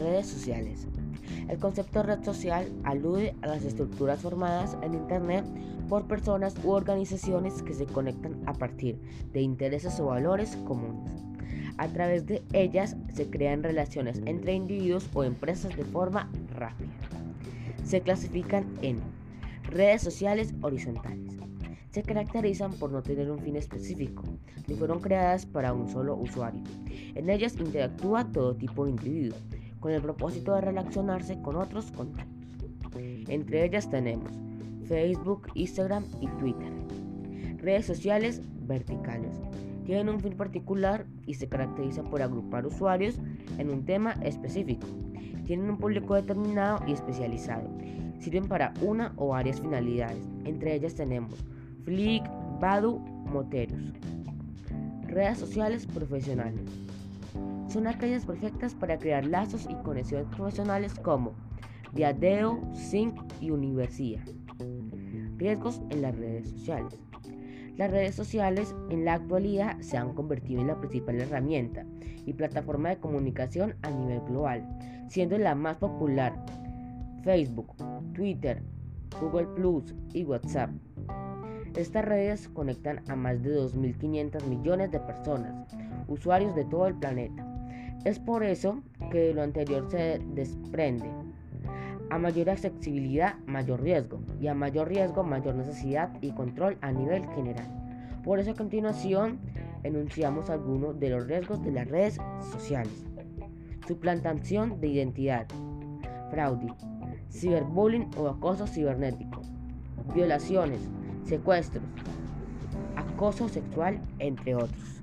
Redes sociales. El concepto red social alude a las estructuras formadas en Internet por personas u organizaciones que se conectan a partir de intereses o valores comunes. A través de ellas se crean relaciones entre individuos o empresas de forma rápida. Se clasifican en redes sociales horizontales. Se caracterizan por no tener un fin específico, ni fueron creadas para un solo usuario. En ellas interactúa todo tipo de individuos, con el propósito de relacionarse con otros contactos. Entre ellas tenemos Facebook, Instagram y Twitter. Redes sociales verticales. Tienen un fin particular y se caracterizan por agrupar usuarios en un tema específico. Tienen un público determinado y especializado. Sirven para una o varias finalidades. Entre ellas tenemos Flick, Badu, Moteros. Redes sociales profesionales. Son aquellas perfectas para crear lazos y conexiones profesionales como Viadeo, Sync y Universidad. Riesgos en las redes sociales. Las redes sociales en la actualidad se han convertido en la principal herramienta y plataforma de comunicación a nivel global, siendo la más popular Facebook, Twitter, Google Plus y WhatsApp. Estas redes conectan a más de 2.500 millones de personas, usuarios de todo el planeta. Es por eso que lo anterior se desprende a mayor accesibilidad, mayor riesgo. Y a mayor riesgo, mayor necesidad y control a nivel general. Por eso a continuación enunciamos algunos de los riesgos de las redes sociales. Suplantación de identidad. Fraude. Ciberbullying o acoso cibernético. Violaciones. Secuestros. Acoso sexual, entre otros.